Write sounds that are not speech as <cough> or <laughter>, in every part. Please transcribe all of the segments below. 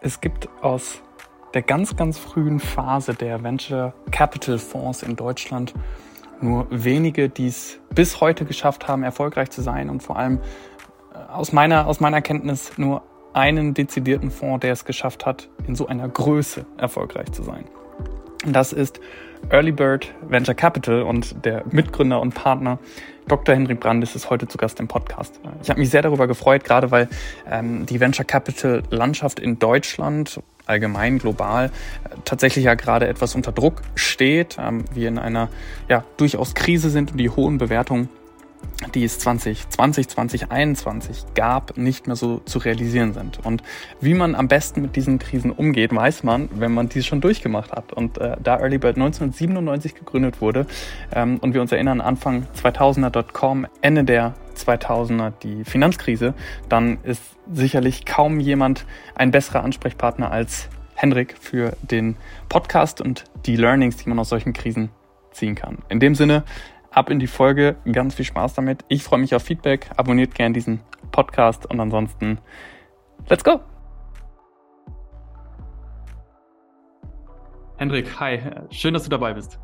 Es gibt aus der ganz, ganz frühen Phase der Venture Capital Fonds in Deutschland nur wenige, die es bis heute geschafft haben, erfolgreich zu sein und vor allem äh, aus meiner, aus meiner Kenntnis nur einen dezidierten Fonds, der es geschafft hat, in so einer Größe erfolgreich zu sein. Das ist Early Bird Venture Capital und der Mitgründer und Partner Dr. Hendrik Brandes ist heute zu Gast im Podcast. Ich habe mich sehr darüber gefreut, gerade weil ähm, die Venture Capital Landschaft in Deutschland allgemein global äh, tatsächlich ja gerade etwas unter Druck steht, ähm, wir in einer ja durchaus Krise sind und die hohen Bewertungen die es 2020, 2021 gab, nicht mehr so zu realisieren sind. Und wie man am besten mit diesen Krisen umgeht, weiß man, wenn man dies schon durchgemacht hat. Und äh, da Early Bird 1997 gegründet wurde ähm, und wir uns erinnern, Anfang 2000er.com, Ende der 2000er die Finanzkrise, dann ist sicherlich kaum jemand ein besserer Ansprechpartner als Hendrik für den Podcast und die Learnings, die man aus solchen Krisen ziehen kann. In dem Sinne, ab in die Folge. Ganz viel Spaß damit. Ich freue mich auf Feedback. Abonniert gerne diesen Podcast und ansonsten, let's go! Hendrik, hi. Schön, dass du dabei bist.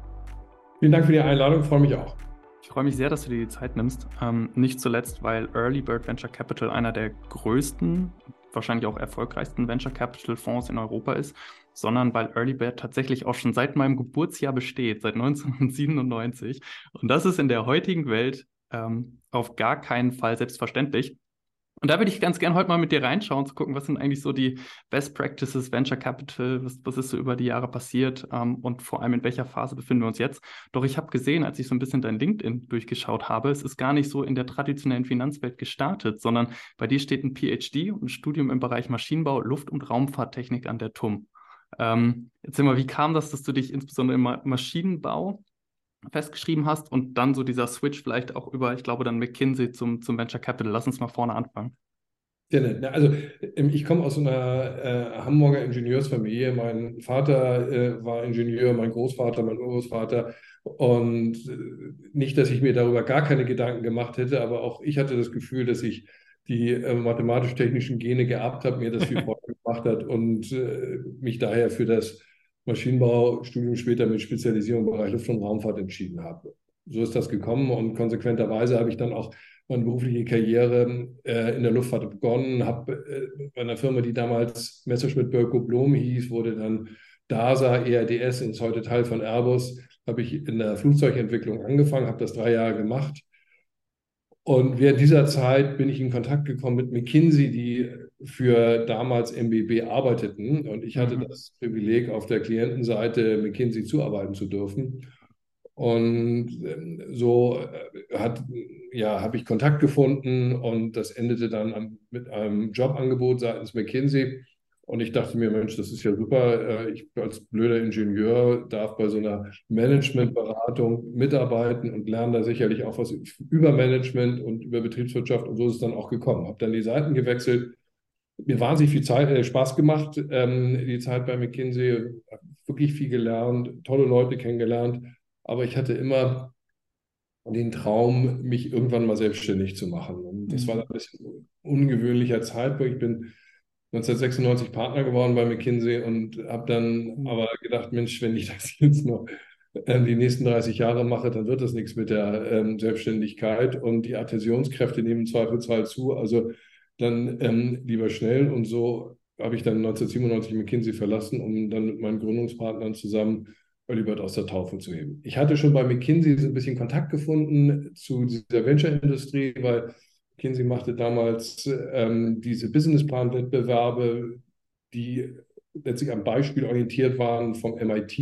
Vielen Dank für die Einladung. Ich freue mich auch. Ich freue mich sehr, dass du dir die Zeit nimmst. Ähm, nicht zuletzt, weil Early Bird Venture Capital einer der größten, wahrscheinlich auch erfolgreichsten Venture Capital Fonds in Europa ist sondern weil Early Bird tatsächlich auch schon seit meinem Geburtsjahr besteht, seit <laughs> 1997. Und das ist in der heutigen Welt ähm, auf gar keinen Fall selbstverständlich. Und da würde ich ganz gerne heute mal mit dir reinschauen, zu gucken, was sind eigentlich so die Best Practices Venture Capital, was, was ist so über die Jahre passiert ähm, und vor allem in welcher Phase befinden wir uns jetzt. Doch ich habe gesehen, als ich so ein bisschen dein LinkedIn durchgeschaut habe, es ist gar nicht so in der traditionellen Finanzwelt gestartet, sondern bei dir steht ein PhD und ein Studium im Bereich Maschinenbau, Luft- und Raumfahrttechnik an der TUM. Ähm, erzähl mal, wie kam das, dass du dich insbesondere im Maschinenbau festgeschrieben hast und dann so dieser Switch vielleicht auch über, ich glaube, dann McKinsey zum, zum Venture Capital. Lass uns mal vorne anfangen. Sehr nett. Also ähm, ich komme aus einer äh, Hamburger Ingenieursfamilie. Mein Vater äh, war Ingenieur, mein Großvater, mein Urgroßvater. Und äh, nicht, dass ich mir darüber gar keine Gedanken gemacht hätte, aber auch ich hatte das Gefühl, dass ich die äh, mathematisch-technischen Gene geerbt habe, mir das viel <laughs> Freude gemacht hat und äh, mich daher für das Maschinenbaustudium später mit Spezialisierung im Bereich Luft- und Raumfahrt entschieden habe. So ist das gekommen und konsequenterweise habe ich dann auch meine berufliche Karriere äh, in der Luftfahrt begonnen, habe äh, bei einer Firma, die damals Messerschmitt Bölko Blom hieß, wurde dann DASA, ERDS, ist heute Teil von Airbus, habe ich in der Flugzeugentwicklung angefangen, habe das drei Jahre gemacht und während dieser Zeit bin ich in Kontakt gekommen mit McKinsey, die für damals MBB arbeiteten. Und ich hatte mhm. das Privileg, auf der Klientenseite McKinsey zuarbeiten zu dürfen. Und ähm, so äh, hat, ja, habe ich Kontakt gefunden und das endete dann mit einem Jobangebot seitens McKinsey. Und ich dachte mir, Mensch, das ist ja super. Äh, ich als blöder Ingenieur darf bei so einer Managementberatung mitarbeiten und lerne da sicherlich auch was über Management und über Betriebswirtschaft. Und so ist es dann auch gekommen. Habe dann die Seiten gewechselt. Mir wahnsinnig viel Zeit, äh, Spaß gemacht, ähm, die Zeit bei McKinsey. Wirklich viel gelernt, tolle Leute kennengelernt. Aber ich hatte immer den Traum, mich irgendwann mal selbstständig zu machen. Und das war ein bisschen ungewöhnlicher Zeitpunkt. Ich bin 1996 Partner geworden bei McKinsey und habe dann mhm. aber gedacht, Mensch, wenn ich <laughs> das jetzt noch äh, die nächsten 30 Jahre mache, dann wird das nichts mit der ähm, Selbstständigkeit und die Adhäsionskräfte nehmen Zweifelsfall zu. Also dann ähm, lieber schnell und so habe ich dann 1997 McKinsey verlassen, um dann mit meinen Gründungspartnern zusammen Olibert aus der Taufe zu heben. Ich hatte schon bei McKinsey so ein bisschen Kontakt gefunden zu dieser Venture-Industrie, weil McKinsey machte damals ähm, diese Businessplan-Wettbewerbe, die letztlich am Beispiel orientiert waren vom MIT,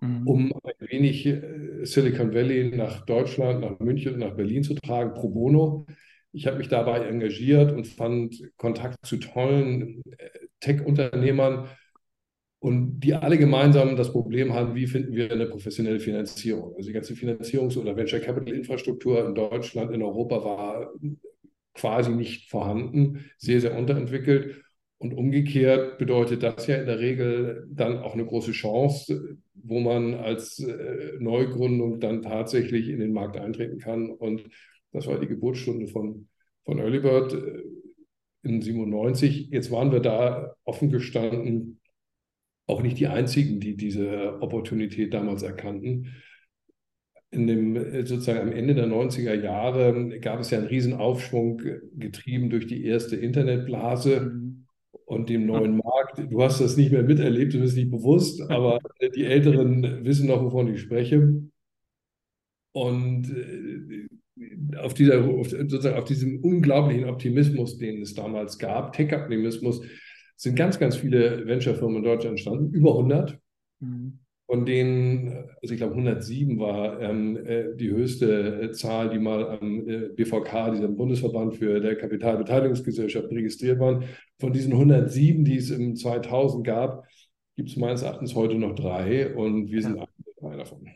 mhm. um ein wenig äh, Silicon Valley nach Deutschland, nach München und nach Berlin zu tragen, pro bono. Ich habe mich dabei engagiert und fand Kontakt zu tollen äh, Tech-Unternehmern und die alle gemeinsam das Problem haben, wie finden wir eine professionelle Finanzierung. Also die ganze Finanzierungs- oder Venture Capital-Infrastruktur in Deutschland, in Europa war quasi nicht vorhanden, sehr, sehr unterentwickelt. Und umgekehrt bedeutet das ja in der Regel dann auch eine große Chance, wo man als äh, Neugründung dann tatsächlich in den Markt eintreten kann. Und das war die Geburtsstunde von, von Earlybird. in 97. Jetzt waren wir da offen gestanden auch nicht die einzigen, die diese Opportunität damals erkannten. In dem, sozusagen am Ende der 90er Jahre gab es ja einen Riesenaufschwung, getrieben durch die erste Internetblase mhm. und dem neuen Markt. Du hast das nicht mehr miterlebt, du bist nicht bewusst, <laughs> aber die Älteren wissen noch, wovon ich spreche. Und äh, auf, dieser, sozusagen auf diesem unglaublichen Optimismus, den es damals gab, Tech-Optimismus, sind ganz, ganz viele Venture-Firmen in Deutschland entstanden, über 100. Mhm. Von denen, also ich glaube 107 war ähm, äh, die höchste äh, Zahl, die mal am äh, BVK, diesem Bundesverband für der Kapitalbeteiligungsgesellschaft, registriert waren. Von diesen 107, die es im 2000 gab, gibt es meines Erachtens heute noch drei und wir sind drei davon.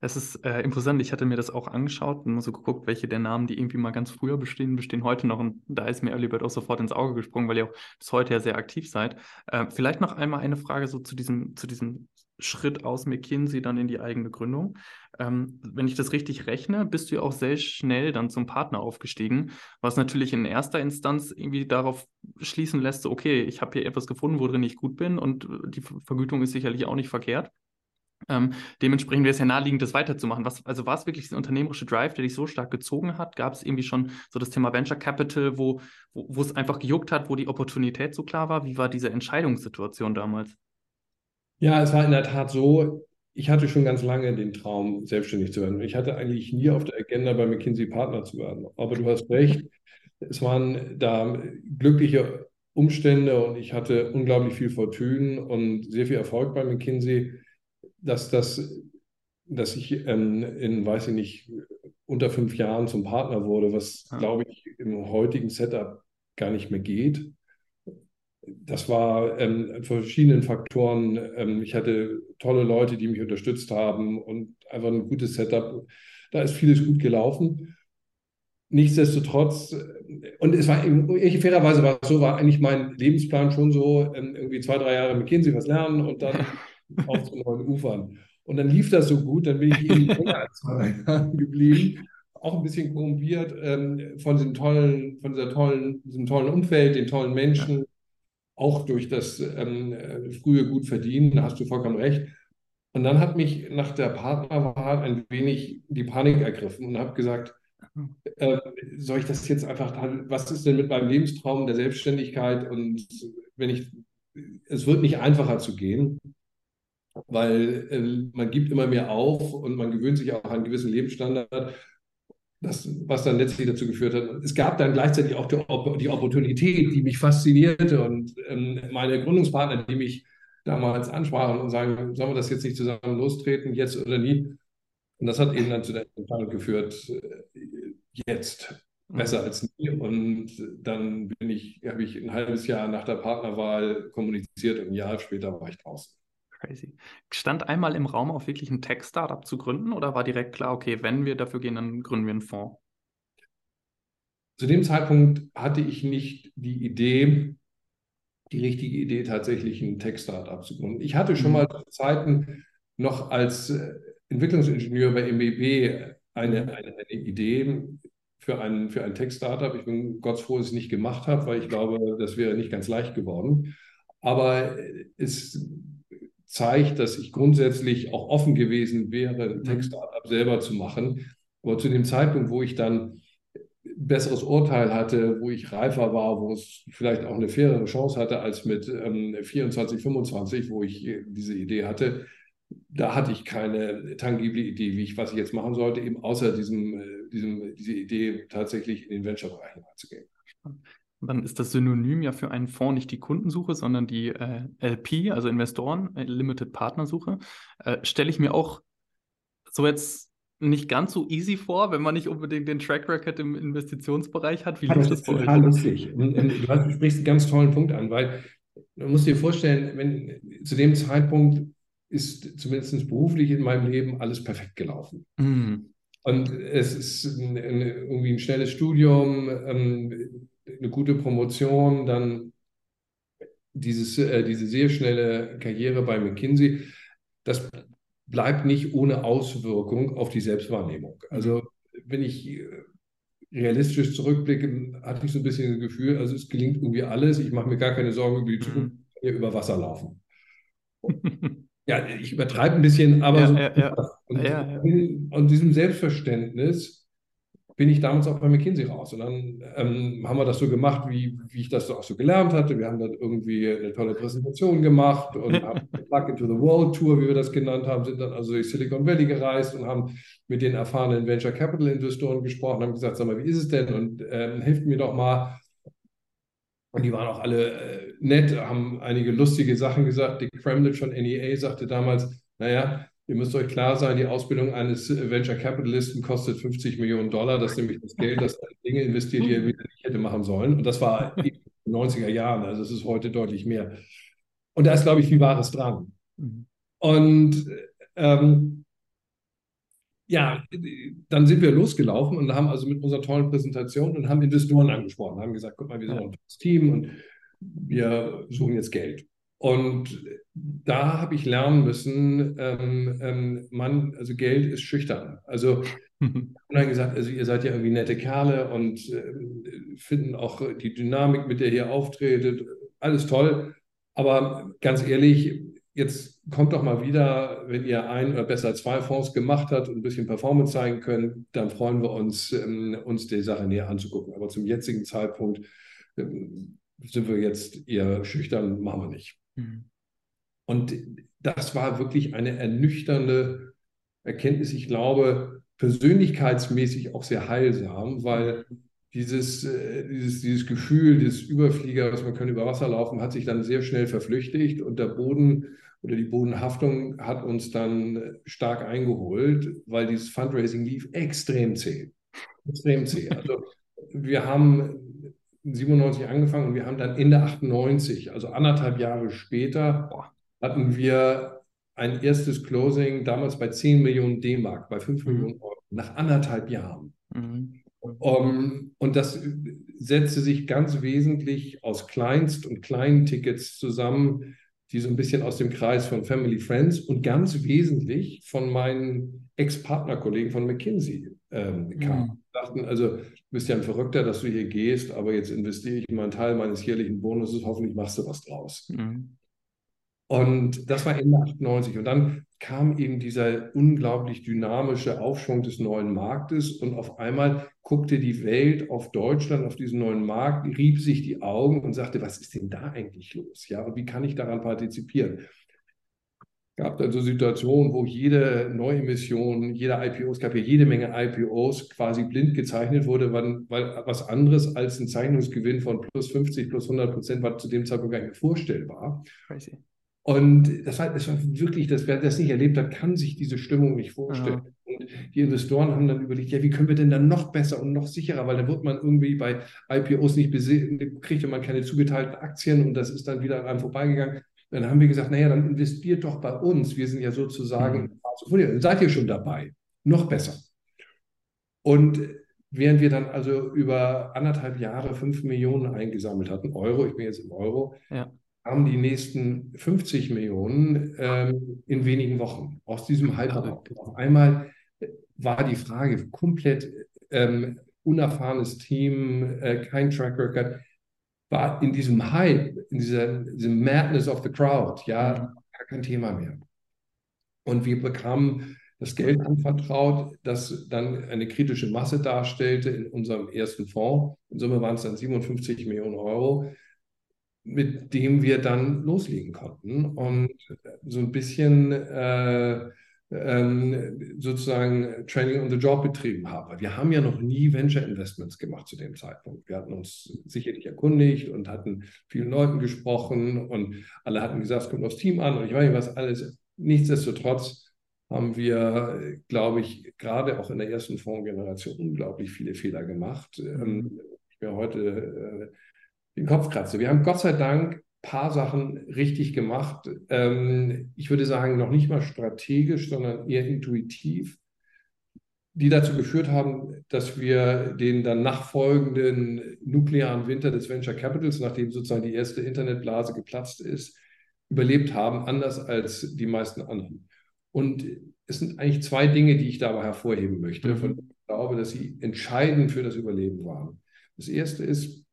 Es ist äh, imposant. Ich hatte mir das auch angeschaut und so geguckt, welche der Namen, die irgendwie mal ganz früher bestehen, bestehen heute noch. Und da ist mir Early Bird auch sofort ins Auge gesprungen, weil ihr auch bis heute ja sehr aktiv seid. Äh, vielleicht noch einmal eine Frage so zu diesem, zu diesem Schritt aus McKinsey dann in die eigene Gründung. Ähm, wenn ich das richtig rechne, bist du ja auch sehr schnell dann zum Partner aufgestiegen, was natürlich in erster Instanz irgendwie darauf schließen lässt, so, okay, ich habe hier etwas gefunden, worin ich gut bin und die Vergütung ist sicherlich auch nicht verkehrt. Ähm, dementsprechend wäre es ja naheliegend, das weiterzumachen. Was, also war es wirklich der unternehmerische Drive, der dich so stark gezogen hat? Gab es irgendwie schon so das Thema Venture Capital, wo, wo es einfach gejuckt hat, wo die Opportunität so klar war? Wie war diese Entscheidungssituation damals? Ja, es war in der Tat so, ich hatte schon ganz lange den Traum, selbstständig zu werden. Ich hatte eigentlich nie auf der Agenda, bei McKinsey Partner zu werden. Aber du hast recht, es waren da glückliche Umstände und ich hatte unglaublich viel Fortune und sehr viel Erfolg bei McKinsey dass, das, dass ich ähm, in, weiß ich nicht, unter fünf Jahren zum Partner wurde, was, ja. glaube ich, im heutigen Setup gar nicht mehr geht. Das war ähm, verschiedenen Faktoren. Ähm, ich hatte tolle Leute, die mich unterstützt haben und einfach ein gutes Setup. Da ist vieles gut gelaufen. Nichtsdestotrotz, und es war ich, fairerweise war es so, war eigentlich mein Lebensplan schon so, ähm, irgendwie zwei, drei Jahre McKinsey was lernen und dann <laughs> auf zu neuen Ufern. Und dann lief das so gut, dann bin ich eben <laughs> länger als zwei Jahren geblieben, auch ein bisschen korrumpiert ähm, von diesem tollen, von dieser tollen, diesem tollen Umfeld, den tollen Menschen, auch durch das ähm, frühe gut verdienen, da hast du vollkommen recht. Und dann hat mich nach der Partnerwahl ein wenig die Panik ergriffen und habe gesagt, äh, soll ich das jetzt einfach, was ist denn mit meinem Lebenstraum der Selbstständigkeit? Und wenn ich, es wird nicht einfacher zu gehen weil äh, man gibt immer mehr auf und man gewöhnt sich auch an einen gewissen Lebensstandard. Das, was dann letztlich dazu geführt hat. Es gab dann gleichzeitig auch die, die Opportunität, die mich faszinierte und ähm, meine Gründungspartner, die mich damals ansprachen und sagen, sollen wir das jetzt nicht zusammen lostreten, jetzt oder nie? Und das hat eben dann zu der Entscheidung geführt, äh, jetzt besser als nie. Und dann bin ich, habe ich ein halbes Jahr nach der Partnerwahl kommuniziert und ein Jahr später war ich draußen. Crazy. Stand einmal im Raum, auch wirklich ein Tech-Startup zu gründen oder war direkt klar, okay, wenn wir dafür gehen, dann gründen wir einen Fonds? Zu dem Zeitpunkt hatte ich nicht die Idee, die richtige Idee, tatsächlich ein Tech-Startup zu gründen. Ich hatte schon mhm. mal Zeiten noch als äh, Entwicklungsingenieur bei MBB eine, mhm. eine, eine Idee für ein, für ein Tech-Startup. Ich bin Gott froh, dass ich es nicht gemacht habe, weil ich glaube, das wäre nicht ganz leicht geworden. Aber es zeigt, dass ich grundsätzlich auch offen gewesen wäre, ein mhm. Tech-Startup selber zu machen. Aber zu dem Zeitpunkt, wo ich dann besseres Urteil hatte, wo ich reifer war, wo es vielleicht auch eine fairere Chance hatte als mit ähm, 24, 25, wo ich äh, diese Idee hatte, da hatte ich keine tangible Idee, wie ich, was ich jetzt machen sollte, eben außer diesem, äh, diesem, diese Idee, tatsächlich in den Venture-Bereich hineinzugehen. Dann ist das Synonym ja für einen Fonds nicht die Kundensuche, sondern die äh, LP, also Investoren, äh, Limited Partnersuche. Äh, Stelle ich mir auch so jetzt nicht ganz so easy vor, wenn man nicht unbedingt den Track Record im Investitionsbereich hat. Wie läuft das, das bei total lustig. Du sprichst einen ganz tollen Punkt an, weil du musst dir vorstellen, wenn zu dem Zeitpunkt ist zumindest beruflich in meinem Leben alles perfekt gelaufen. Mm. Und es ist ein, ein, irgendwie ein schnelles Studium, ähm, eine gute Promotion, dann dieses, äh, diese sehr schnelle Karriere bei McKinsey, das bleibt nicht ohne Auswirkung auf die Selbstwahrnehmung. Also wenn ich äh, realistisch zurückblicke, hatte ich so ein bisschen das Gefühl, also es gelingt irgendwie alles. Ich mache mir gar keine Sorgen über die Zukunft, mhm. hier über Wasser laufen. <laughs> ja, ich übertreibe ein bisschen, aber ja, so, ja, ja. Und, ja, und diesem Selbstverständnis bin ich damals auch bei McKinsey raus. Und dann ähm, haben wir das so gemacht, wie, wie ich das so auch so gelernt hatte. Wir haben dann irgendwie eine tolle Präsentation gemacht und <laughs> haben Plug into the World Tour, wie wir das genannt haben, sind dann also durch Silicon Valley gereist und haben mit den erfahrenen Venture Capital Investoren gesprochen, haben gesagt, sag mal, wie ist es denn? Und ähm, hilft mir doch mal. Und die waren auch alle äh, nett, haben einige lustige Sachen gesagt. Dick Kremlin von NEA sagte damals, naja, Ihr müsst euch klar sein, die Ausbildung eines Venture Capitalisten kostet 50 Millionen Dollar. Das ist nämlich das Geld, das Dinge investiert, die er wieder nicht hätte machen sollen. Und das war in den 90er Jahren. Also es ist heute deutlich mehr. Und da ist, glaube ich, viel Wahres dran. Und ähm, ja, dann sind wir losgelaufen und haben also mit unserer tollen Präsentation und haben Investoren angesprochen, haben gesagt, guck mal, wir sind ein tolles Team und wir suchen jetzt Geld. Und da habe ich lernen müssen, ähm, ähm, Mann, also Geld ist schüchtern. Also <laughs> und dann gesagt, also ihr seid ja irgendwie nette Kerle und äh, finden auch die Dynamik, mit der ihr auftretet, alles toll. Aber ganz ehrlich, jetzt kommt doch mal wieder, wenn ihr ein oder besser zwei Fonds gemacht habt und ein bisschen Performance zeigen könnt, dann freuen wir uns, ähm, uns die Sache näher anzugucken. Aber zum jetzigen Zeitpunkt ähm, sind wir jetzt eher schüchtern, machen wir nicht. Mhm. Und das war wirklich eine ernüchternde Erkenntnis. Ich glaube, persönlichkeitsmäßig auch sehr heilsam, weil dieses, äh, dieses, dieses Gefühl des Überfliegers, man kann über Wasser laufen, hat sich dann sehr schnell verflüchtigt und der Boden oder die Bodenhaftung hat uns dann stark eingeholt, weil dieses Fundraising lief extrem zäh. Extrem zäh. Also wir haben 97 angefangen und wir haben dann Ende 98, also anderthalb Jahre später, hatten wir ein erstes Closing, damals bei 10 Millionen D-Mark, bei 5 mhm. Millionen Euro, nach anderthalb Jahren. Mhm. Um, und das setzte sich ganz wesentlich aus Kleinst- und kleinen Tickets zusammen, die so ein bisschen aus dem Kreis von Family Friends und ganz wesentlich von meinen Ex-Partnerkollegen von McKinsey ähm, kamen. Mhm. Dachten, also du bist ja ein Verrückter, dass du hier gehst, aber jetzt investiere ich mal einen Teil meines jährlichen Bonuses, hoffentlich machst du was draus. Mhm. Und das war Ende 98. Und dann kam eben dieser unglaublich dynamische Aufschwung des neuen Marktes und auf einmal guckte die Welt auf Deutschland, auf diesen neuen Markt, rieb sich die Augen und sagte, was ist denn da eigentlich los? Ja, und wie kann ich daran partizipieren? Gab dann so Situationen, wo jede Neuemission, jeder IPO, es gab ja jede Menge IPOs, quasi blind gezeichnet wurde, weil, weil was anderes als ein Zeichnungsgewinn von plus 50, plus 100 Prozent war zu dem Zeitpunkt gar nicht vorstellbar. Crazy. Und das war, das war wirklich, das, wer das nicht erlebt hat, kann sich diese Stimmung nicht vorstellen. Ja. Und die Investoren haben dann überlegt, ja, wie können wir denn dann noch besser und noch sicherer, weil dann wird man irgendwie bei IPOs nicht besehen, kriegt man keine zugeteilten Aktien und das ist dann wieder an einem vorbeigegangen. Dann haben wir gesagt, naja, dann investiert doch bei uns. Wir sind ja sozusagen, mhm. seid ihr schon dabei. Noch besser. Und während wir dann also über anderthalb Jahre fünf Millionen eingesammelt hatten, Euro, ich bin jetzt im Euro, ja. haben die nächsten 50 Millionen ähm, in wenigen Wochen aus diesem Hype. Auf einmal war die Frage komplett ähm, unerfahrenes Team, äh, kein Track Record war in diesem Hype, in dieser, diesem Madness of the Crowd, ja, mhm. gar kein Thema mehr. Und wir bekamen das Geld anvertraut, das dann eine kritische Masse darstellte in unserem ersten Fonds. In Summe waren es dann 57 Millionen Euro, mit dem wir dann loslegen konnten und so ein bisschen äh, ähm, sozusagen Training on the Job betrieben habe. Wir haben ja noch nie Venture Investments gemacht zu dem Zeitpunkt. Wir hatten uns sicherlich erkundigt und hatten vielen Leuten gesprochen und alle hatten gesagt, es kommt aufs Team an und ich weiß nicht was alles. Nichtsdestotrotz haben wir, glaube ich, gerade auch in der ersten Fondsgeneration unglaublich viele Fehler gemacht. Ähm, ich mir heute äh, den Kopf kratze. Wir haben Gott sei Dank paar Sachen richtig gemacht. Ähm, ich würde sagen, noch nicht mal strategisch, sondern eher intuitiv, die dazu geführt haben, dass wir den dann nachfolgenden nuklearen Winter des Venture Capitals, nachdem sozusagen die erste Internetblase geplatzt ist, überlebt haben, anders als die meisten anderen. Und es sind eigentlich zwei Dinge, die ich dabei hervorheben möchte. Mhm. Von glaube, dass sie entscheidend für das Überleben waren. Das erste ist,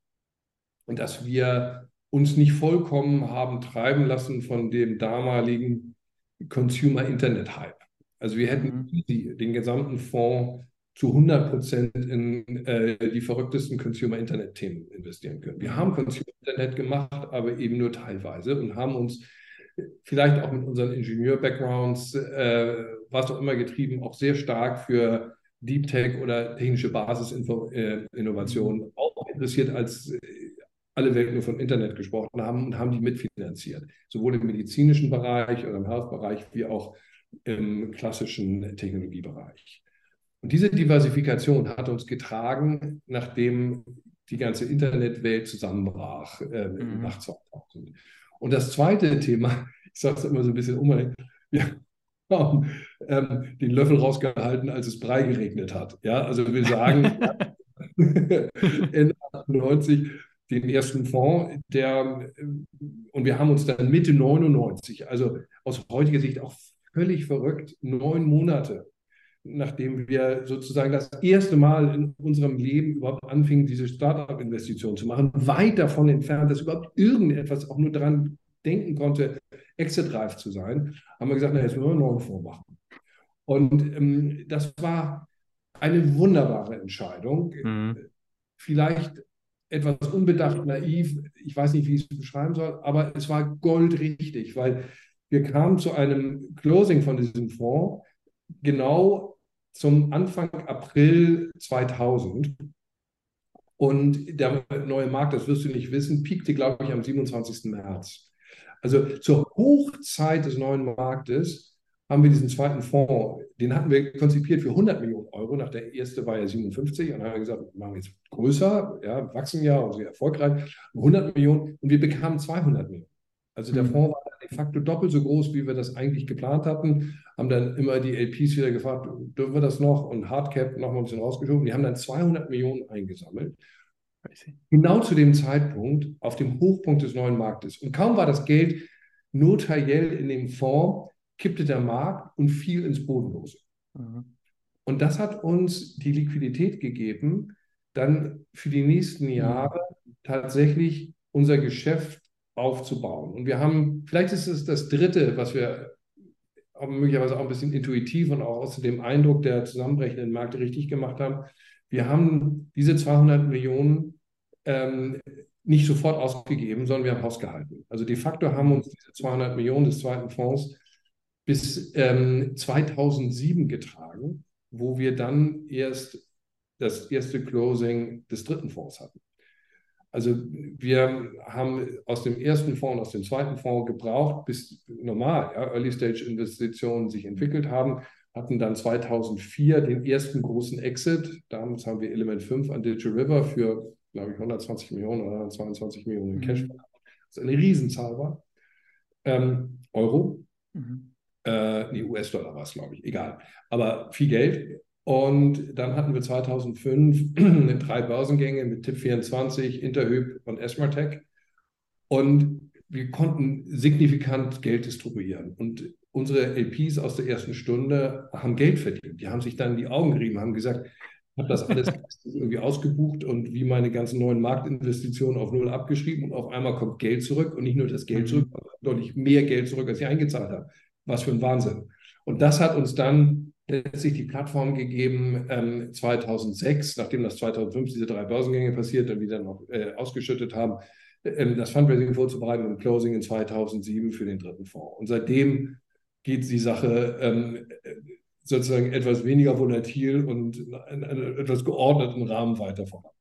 dass wir uns nicht vollkommen haben treiben lassen von dem damaligen Consumer Internet Hype. Also wir hätten mhm. den gesamten Fonds zu 100 Prozent in äh, die verrücktesten Consumer-Internet-Themen investieren können. Wir haben Consumer-Internet gemacht, aber eben nur teilweise und haben uns vielleicht auch mit unseren Ingenieur-Backgrounds, äh, was auch immer getrieben, auch sehr stark für Deep Tech oder technische Basisinnovationen äh, auch interessiert, als äh, alle Welt nur von Internet gesprochen haben und haben die mitfinanziert. Sowohl im medizinischen Bereich oder im Health-Bereich wie auch im klassischen Technologiebereich. Und diese Diversifikation hat uns getragen, nachdem die ganze Internetwelt zusammenbrach äh, mhm. nach 2000. Und das zweite Thema, <laughs> ich sage es immer so ein bisschen unbedingt, wir haben ähm, den Löffel rausgehalten, als es Brei geregnet hat. Ja, also wir sagen <laughs> <laughs> in 98 den ersten Fonds, der und wir haben uns dann Mitte 99, also aus heutiger Sicht auch völlig verrückt, neun Monate nachdem wir sozusagen das erste Mal in unserem Leben überhaupt anfingen, diese Startup-Investitionen zu machen, weit davon entfernt, dass überhaupt irgendetwas auch nur daran denken konnte, exit-reif zu sein, haben wir gesagt, na, jetzt müssen wir einen neuen Fonds machen. Und ähm, das war eine wunderbare Entscheidung. Mhm. Vielleicht etwas unbedacht, naiv, ich weiß nicht, wie ich es beschreiben soll, aber es war goldrichtig, weil wir kamen zu einem Closing von diesem Fonds genau zum Anfang April 2000. Und der neue Markt, das wirst du nicht wissen, piekte, glaube ich, am 27. März. Also zur Hochzeit des neuen Marktes haben wir diesen zweiten Fonds, den hatten wir konzipiert für 100 Millionen Euro. Nach der erste war ja 57 und dann haben wir gesagt, wir machen jetzt größer, ja, wachsen ja sehr erfolgreich, 100 Millionen und wir bekamen 200 Millionen. Also der mhm. Fonds war de facto doppelt so groß, wie wir das eigentlich geplant hatten. Haben dann immer die LPs wieder gefragt, dürfen wir das noch? Und Hardcap noch mal ein bisschen rausgeschoben. Die haben dann 200 Millionen eingesammelt. Genau zu dem Zeitpunkt auf dem Hochpunkt des neuen Marktes. Und kaum war das Geld notariell in dem Fonds, kippte der Markt und fiel ins Bodenlose. Mhm. Und das hat uns die Liquidität gegeben, dann für die nächsten mhm. Jahre tatsächlich unser Geschäft aufzubauen. Und wir haben, vielleicht ist es das Dritte, was wir möglicherweise auch ein bisschen intuitiv und auch aus dem Eindruck der zusammenbrechenden Märkte richtig gemacht haben. Wir haben diese 200 Millionen ähm, nicht sofort ausgegeben, sondern wir haben ausgehalten. Also de facto haben uns diese 200 Millionen des zweiten Fonds bis ähm, 2007 getragen, wo wir dann erst das erste Closing des dritten Fonds hatten. Also wir haben aus dem ersten Fonds, aus dem zweiten Fonds gebraucht, bis normal ja, Early-Stage-Investitionen sich entwickelt haben, hatten dann 2004 den ersten großen Exit. Damals haben wir Element 5 an Digital River für, glaube ich, 120 Millionen oder 122 Millionen in Cash. Mhm. Das ist eine Riesenzahl war. Ähm, Euro. Mhm. Nee, US-Dollar war es, glaube ich, egal. Aber viel Geld. Und dann hatten wir 2005 <clears throat> drei Börsengänge mit TIP24, Interhyp und Esmartec. Und wir konnten signifikant Geld distribuieren. Und unsere LPs aus der ersten Stunde haben Geld verdient. Die haben sich dann in die Augen gerieben, haben gesagt, ich habe das alles irgendwie ausgebucht und wie meine ganzen neuen Marktinvestitionen auf Null abgeschrieben und auf einmal kommt Geld zurück und nicht nur das Geld mhm. zurück, sondern deutlich mehr Geld zurück, als ich eingezahlt habe. Was für ein Wahnsinn. Und das hat uns dann letztlich die Plattform gegeben ähm, 2006, nachdem das 2005 diese drei Börsengänge passiert und wieder noch äh, ausgeschüttet haben, äh, das Fundraising vorzubereiten und Closing in 2007 für den dritten Fonds. Und seitdem geht die Sache ähm, sozusagen etwas weniger volatil und in einem etwas geordneten Rahmen weiter voran.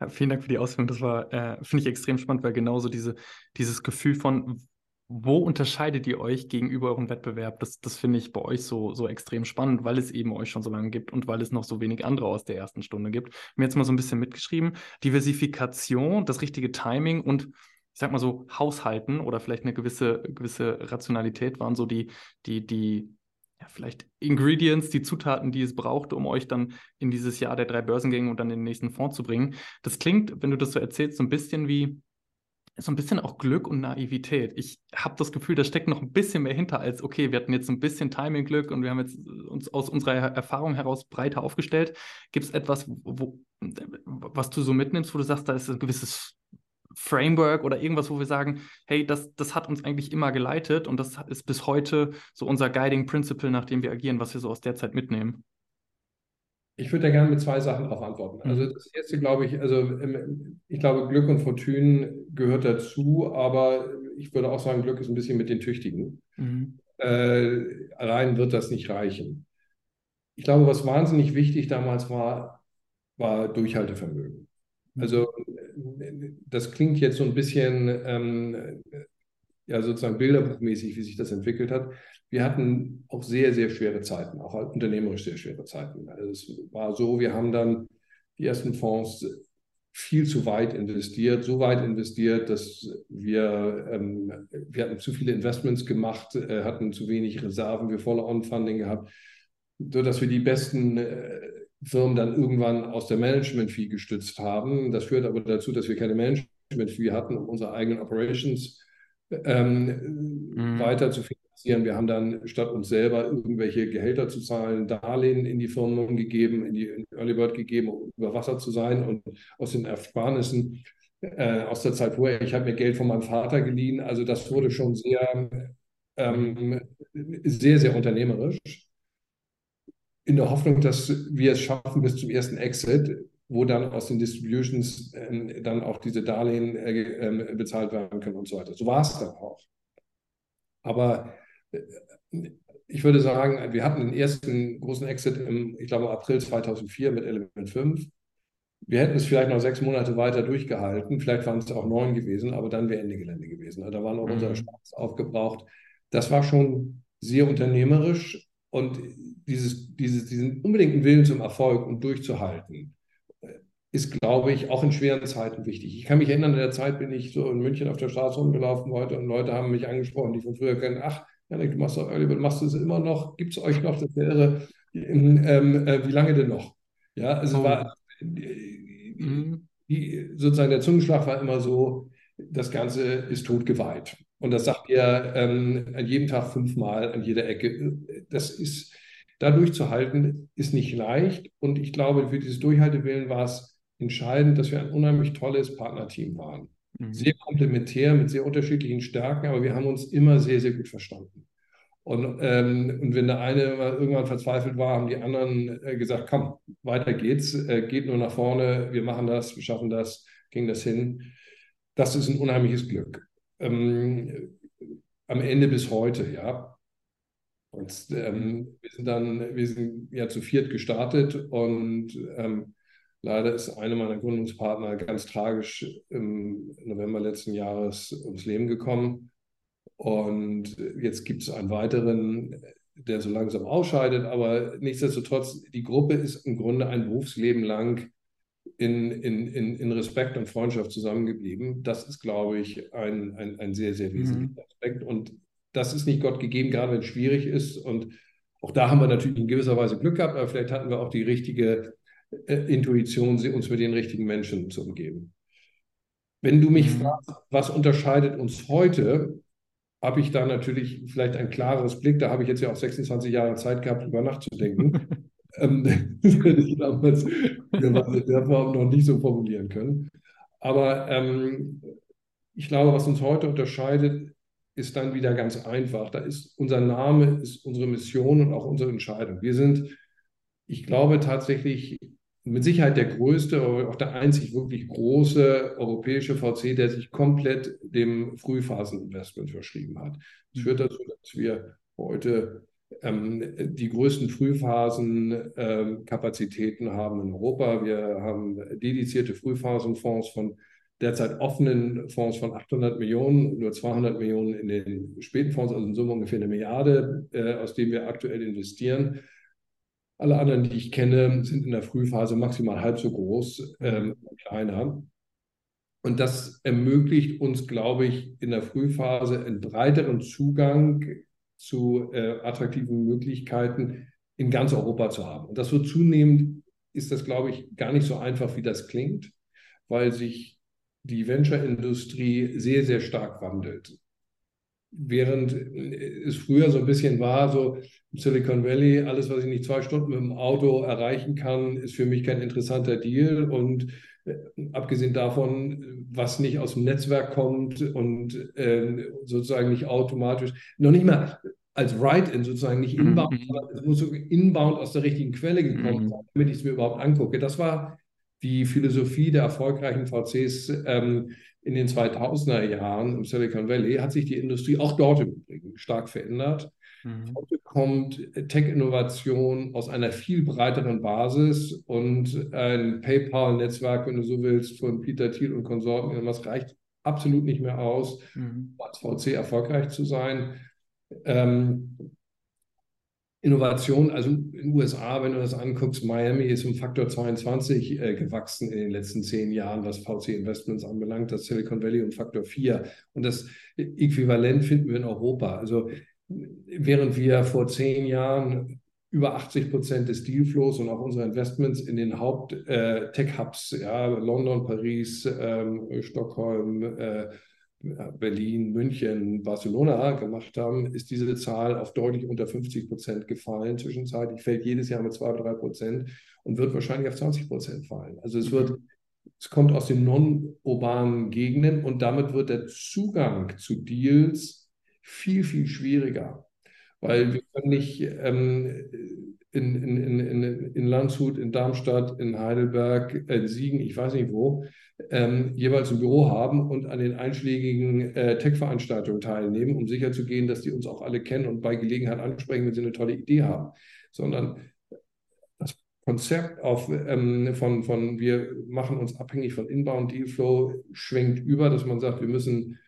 Ja, vielen Dank für die Ausführung. Das war, äh, finde ich, extrem spannend, weil genauso diese, dieses Gefühl von, wo unterscheidet ihr euch gegenüber eurem Wettbewerb? Das, das finde ich bei euch so, so extrem spannend, weil es eben euch schon so lange gibt und weil es noch so wenig andere aus der ersten Stunde gibt. Mir jetzt mal so ein bisschen mitgeschrieben. Diversifikation, das richtige Timing und ich sag mal so Haushalten oder vielleicht eine gewisse, gewisse Rationalität waren so die, die, die, ja, vielleicht Ingredients, die Zutaten, die es brauchte, um euch dann in dieses Jahr der drei Börsengänge und dann in den nächsten Fonds zu bringen. Das klingt, wenn du das so erzählst, so ein bisschen wie so ein bisschen auch Glück und Naivität. Ich habe das Gefühl, da steckt noch ein bisschen mehr hinter als, okay, wir hatten jetzt ein bisschen Timing-Glück und wir haben jetzt uns aus unserer Erfahrung heraus breiter aufgestellt. Gibt es etwas, wo, was du so mitnimmst, wo du sagst, da ist ein gewisses Framework oder irgendwas, wo wir sagen, hey, das, das hat uns eigentlich immer geleitet und das ist bis heute so unser Guiding Principle, nach dem wir agieren, was wir so aus der Zeit mitnehmen? Ich würde da gerne mit zwei Sachen darauf antworten. Also mhm. das erste glaube ich, also ähm, ich glaube, Glück und Fortune gehört dazu, aber ich würde auch sagen, Glück ist ein bisschen mit den Tüchtigen. Mhm. Äh, allein wird das nicht reichen. Ich glaube, was wahnsinnig wichtig damals war, war Durchhaltevermögen. Mhm. Also das klingt jetzt so ein bisschen ähm, ja sozusagen bilderbuchmäßig, wie sich das entwickelt hat wir hatten auch sehr, sehr schwere Zeiten, auch unternehmerisch sehr schwere Zeiten. Also es war so, wir haben dann die ersten Fonds viel zu weit investiert, so weit investiert, dass wir, ähm, wir hatten zu viele Investments gemacht, äh, hatten zu wenig Reserven, wir volle On-Funding gehabt, sodass wir die besten äh, Firmen dann irgendwann aus der Management-Fee gestützt haben. Das führt aber dazu, dass wir keine Management-Fee hatten, um unsere eigenen Operations ähm, mhm. weiter finanzieren. Wir haben dann statt uns selber irgendwelche Gehälter zu zahlen, Darlehen in die Firmen gegeben, in die Early Bird gegeben, um über Wasser zu sein und aus den Ersparnissen äh, aus der Zeit vorher. Ich habe mir Geld von meinem Vater geliehen. Also das wurde schon sehr, ähm, sehr, sehr unternehmerisch. In der Hoffnung, dass wir es schaffen bis zum ersten Exit, wo dann aus den Distributions äh, dann auch diese Darlehen äh, äh, bezahlt werden können und so weiter. So war es dann auch. Aber ich würde sagen, wir hatten den ersten großen Exit im, ich glaube, April 2004 mit Element 5. Wir hätten es vielleicht noch sechs Monate weiter durchgehalten, vielleicht waren es auch neun gewesen, aber dann wäre Ende Gelände gewesen. Da waren auch mhm. unsere Spaß aufgebraucht. Das war schon sehr unternehmerisch und dieses, dieses, diesen unbedingten Willen zum Erfolg und durchzuhalten, ist, glaube ich, auch in schweren Zeiten wichtig. Ich kann mich erinnern, in der Zeit bin ich so in München auf der Straße rumgelaufen heute und Leute haben mich angesprochen, die von früher kennen, ach, Janik, du machst doch machst du es immer noch? Gibt es euch noch? Das wäre, ähm, äh, wie lange denn noch? Ja, also oh. war, mhm. die, sozusagen der Zungenschlag war immer so, das Ganze ist tot geweiht. Und das sagt ihr ähm, an jedem Tag fünfmal, an jeder Ecke. Das ist, da durchzuhalten, ist nicht leicht. Und ich glaube, für dieses Durchhaltewillen war es entscheidend, dass wir ein unheimlich tolles Partnerteam waren. Mhm. Sehr komplementär, mit sehr unterschiedlichen Stärken, aber wir haben uns immer sehr, sehr gut verstanden. Und, ähm, und wenn der eine irgendwann verzweifelt war, haben die anderen äh, gesagt, komm, weiter geht's, äh, geht nur nach vorne, wir machen das, wir schaffen das, ging das hin. Das ist ein unheimliches Glück. Ähm, am Ende bis heute, ja. Und ähm, wir sind dann, wir sind ja zu viert gestartet und ähm, Leider ist einer meiner Gründungspartner ganz tragisch im November letzten Jahres ums Leben gekommen. Und jetzt gibt es einen weiteren, der so langsam ausscheidet. Aber nichtsdestotrotz, die Gruppe ist im Grunde ein Berufsleben lang in, in, in, in Respekt und Freundschaft zusammengeblieben. Das ist, glaube ich, ein, ein, ein sehr, sehr wesentlicher mhm. Aspekt. Und das ist nicht Gott gegeben, gerade wenn es schwierig ist. Und auch da haben wir natürlich in gewisser Weise Glück gehabt, aber vielleicht hatten wir auch die richtige Intuition, uns mit den richtigen Menschen zu umgeben. Wenn du mich mhm. fragst, was unterscheidet uns heute, habe ich da natürlich vielleicht ein klareres Blick. Da habe ich jetzt ja auch 26 Jahre Zeit gehabt, darüber nachzudenken. <laughs> ähm, <laughs> das hätte ich damals der Form noch nicht so formulieren können. Aber ähm, ich glaube, was uns heute unterscheidet, ist dann wieder ganz einfach. Da ist unser Name, ist unsere Mission und auch unsere Entscheidung. Wir sind, ich glaube tatsächlich, mit Sicherheit der größte, auch der einzig wirklich große europäische VC, der sich komplett dem Frühphaseninvestment verschrieben hat. Das führt dazu, dass wir heute ähm, die größten Frühphasenkapazitäten ähm, haben in Europa. Wir haben dedizierte Frühphasenfonds von derzeit offenen Fonds von 800 Millionen, nur 200 Millionen in den späten Fonds, also in Summe ungefähr eine Milliarde, äh, aus dem wir aktuell investieren. Alle anderen, die ich kenne, sind in der Frühphase maximal halb so groß, ähm, kleiner. Und das ermöglicht uns, glaube ich, in der Frühphase einen breiteren Zugang zu äh, attraktiven Möglichkeiten in ganz Europa zu haben. Und das wird zunehmend, ist das, glaube ich, gar nicht so einfach, wie das klingt, weil sich die Venture-Industrie sehr, sehr stark wandelt. Während es früher so ein bisschen war, so im Silicon Valley, alles, was ich nicht zwei Stunden mit dem Auto erreichen kann, ist für mich kein interessanter Deal. Und äh, abgesehen davon, was nicht aus dem Netzwerk kommt und äh, sozusagen nicht automatisch, noch nicht mal als Write-in sozusagen nicht inbound, mhm. sondern es muss so inbound aus der richtigen Quelle gekommen mhm. sein, damit ich es mir überhaupt angucke. Das war die Philosophie der erfolgreichen VCs ähm, in den 2000er Jahren im Silicon Valley hat sich die Industrie auch dort im Übrigen stark verändert. Mhm. Heute kommt Tech-Innovation aus einer viel breiteren Basis und ein PayPal-Netzwerk, wenn du so willst, von Peter Thiel und Konsorten, das reicht absolut nicht mehr aus, mhm. als VC erfolgreich zu sein. Ähm, Innovation, also in den USA, wenn du das anguckst, Miami ist um Faktor 22 äh, gewachsen in den letzten zehn Jahren, was VC-Investments anbelangt, das Silicon Valley um Faktor 4. Und das Äquivalent finden wir in Europa. Also während wir vor zehn Jahren über 80 Prozent des Dealflows und auch unserer Investments in den Haupt-Tech-Hubs, äh, ja, London, Paris, ähm, Stockholm, äh, Berlin, München, Barcelona gemacht haben, ist diese Zahl auf deutlich unter 50 Prozent gefallen. Zwischenzeitlich fällt jedes Jahr mit zwei, drei Prozent und wird wahrscheinlich auf 20 Prozent fallen. Also es wird, es kommt aus den non-urbanen Gegenden und damit wird der Zugang zu Deals viel, viel schwieriger. Weil wir können nicht ähm, in, in, in, in Landshut, in Darmstadt, in Heidelberg, in Siegen, ich weiß nicht wo, ähm, jeweils ein Büro haben und an den einschlägigen äh, Tech-Veranstaltungen teilnehmen, um sicherzugehen, dass die uns auch alle kennen und bei Gelegenheit ansprechen, wenn sie eine tolle Idee haben. Sondern das Konzept auf, ähm, von, von wir machen uns abhängig von Inbound Dealflow schwenkt über, dass man sagt, wir müssen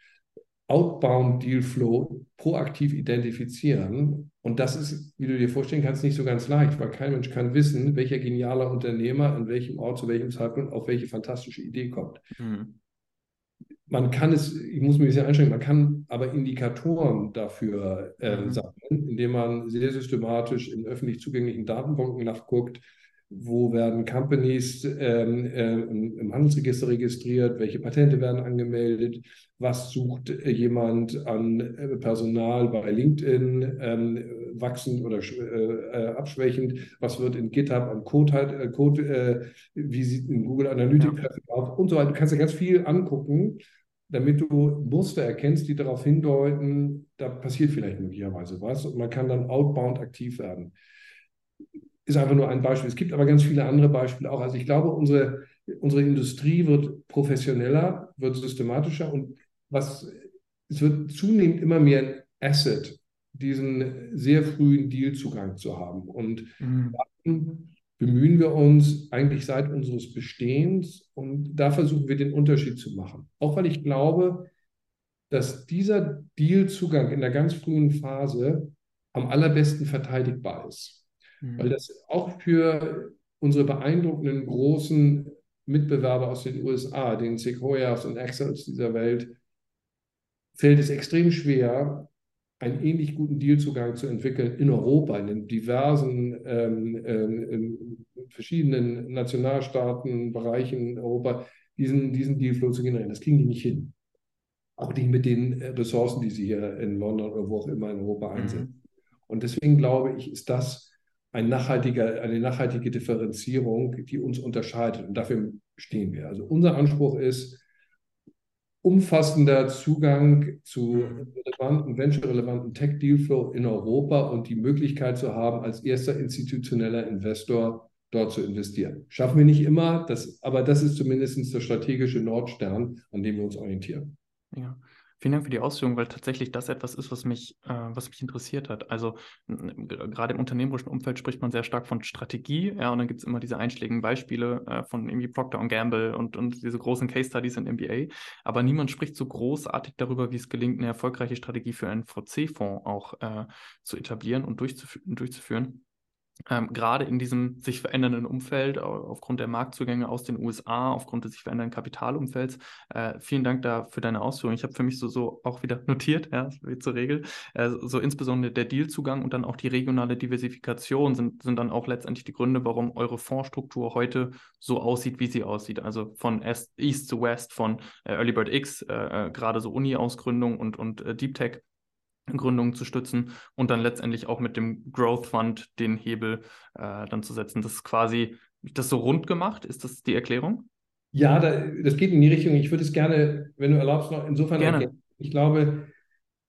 Outbound Dealflow proaktiv identifizieren. Und das ist, wie du dir vorstellen kannst, nicht so ganz leicht, weil kein Mensch kann wissen, welcher genialer Unternehmer an welchem Ort, zu welchem Zeitpunkt auf welche fantastische Idee kommt. Mhm. Man kann es, ich muss mich ein bisschen einschränken, man kann aber Indikatoren dafür äh, mhm. sammeln, indem man sehr systematisch in öffentlich zugänglichen Datenbanken nachguckt, wo werden Companies ähm, äh, im, Handelsregister registriert, welche Patente werden angemeldet, was sucht äh, jemand an äh, Personal bei LinkedIn, ähm, wachsend oder äh, äh, abschwächend, was wird in GitHub an Code, halt, äh, Code wie sieht in Google Analytics ja. aus und so weiter. Du kannst dir ganz viel angucken, damit du Muster erkennst, die darauf hindeuten, da passiert vielleicht möglicherweise was und man kann dann outbound aktiv werden ist einfach nur ein Beispiel. Es gibt aber ganz viele andere Beispiele auch. Also ich glaube, unsere, unsere Industrie wird professioneller, wird systematischer und was, es wird zunehmend immer mehr ein Asset, diesen sehr frühen Dealzugang zu haben. Und mhm. bemühen wir uns eigentlich seit unseres Bestehens und da versuchen wir den Unterschied zu machen. Auch weil ich glaube, dass dieser Dealzugang in der ganz frühen Phase am allerbesten verteidigbar ist. Mhm. Weil das auch für unsere beeindruckenden großen Mitbewerber aus den USA, den Sequoias und Accels dieser Welt, fällt es extrem schwer, einen ähnlich guten Dealzugang zu entwickeln in Europa, in den diversen, ähm, ähm, in verschiedenen Nationalstaaten, Bereichen in Europa, diesen, diesen Dealflow zu generieren. Das kriegen die nicht hin. Auch nicht mit den Ressourcen, die sie hier in London oder wo auch immer in Europa einsetzen. Mhm. Und deswegen glaube ich, ist das ein eine nachhaltige Differenzierung, die uns unterscheidet. Und dafür stehen wir. Also unser Anspruch ist, umfassender Zugang zu relevanten, venture-relevanten Tech-Dealflow in Europa und die Möglichkeit zu haben, als erster institutioneller Investor dort zu investieren. Schaffen wir nicht immer, das, aber das ist zumindest der strategische Nordstern, an dem wir uns orientieren. Ja. Vielen Dank für die Ausführung, weil tatsächlich das etwas ist, was mich, äh, was mich interessiert hat. Also gerade im unternehmerischen Umfeld spricht man sehr stark von Strategie, ja, und dann gibt es immer diese einschlägigen Beispiele äh, von irgendwie Procter Gamble und, und diese großen Case Studies in MBA. Aber niemand spricht so großartig darüber, wie es gelingt, eine erfolgreiche Strategie für einen VC-Fonds auch äh, zu etablieren und durchzuf durchzuführen. Ähm, gerade in diesem sich verändernden Umfeld, aufgrund der Marktzugänge aus den USA, aufgrund des sich verändernden Kapitalumfelds. Äh, vielen Dank da für deine Ausführungen. Ich habe für mich so, so auch wieder <laughs> notiert, ja, wie zur Regel. Äh, so insbesondere der Dealzugang und dann auch die regionale Diversifikation sind, sind dann auch letztendlich die Gründe, warum eure Fondsstruktur heute so aussieht, wie sie aussieht. Also von East zu West, von äh, Early Bird X, äh, äh, gerade so Uni-Ausgründung und, und äh, Deep Tech Gründungen zu stützen und dann letztendlich auch mit dem Growth Fund den Hebel äh, dann zu setzen. Das ist quasi das so rund gemacht. Ist das die Erklärung? Ja, da, das geht in die Richtung. Ich würde es gerne, wenn du erlaubst, noch insofern gerne. erklären. Ich glaube,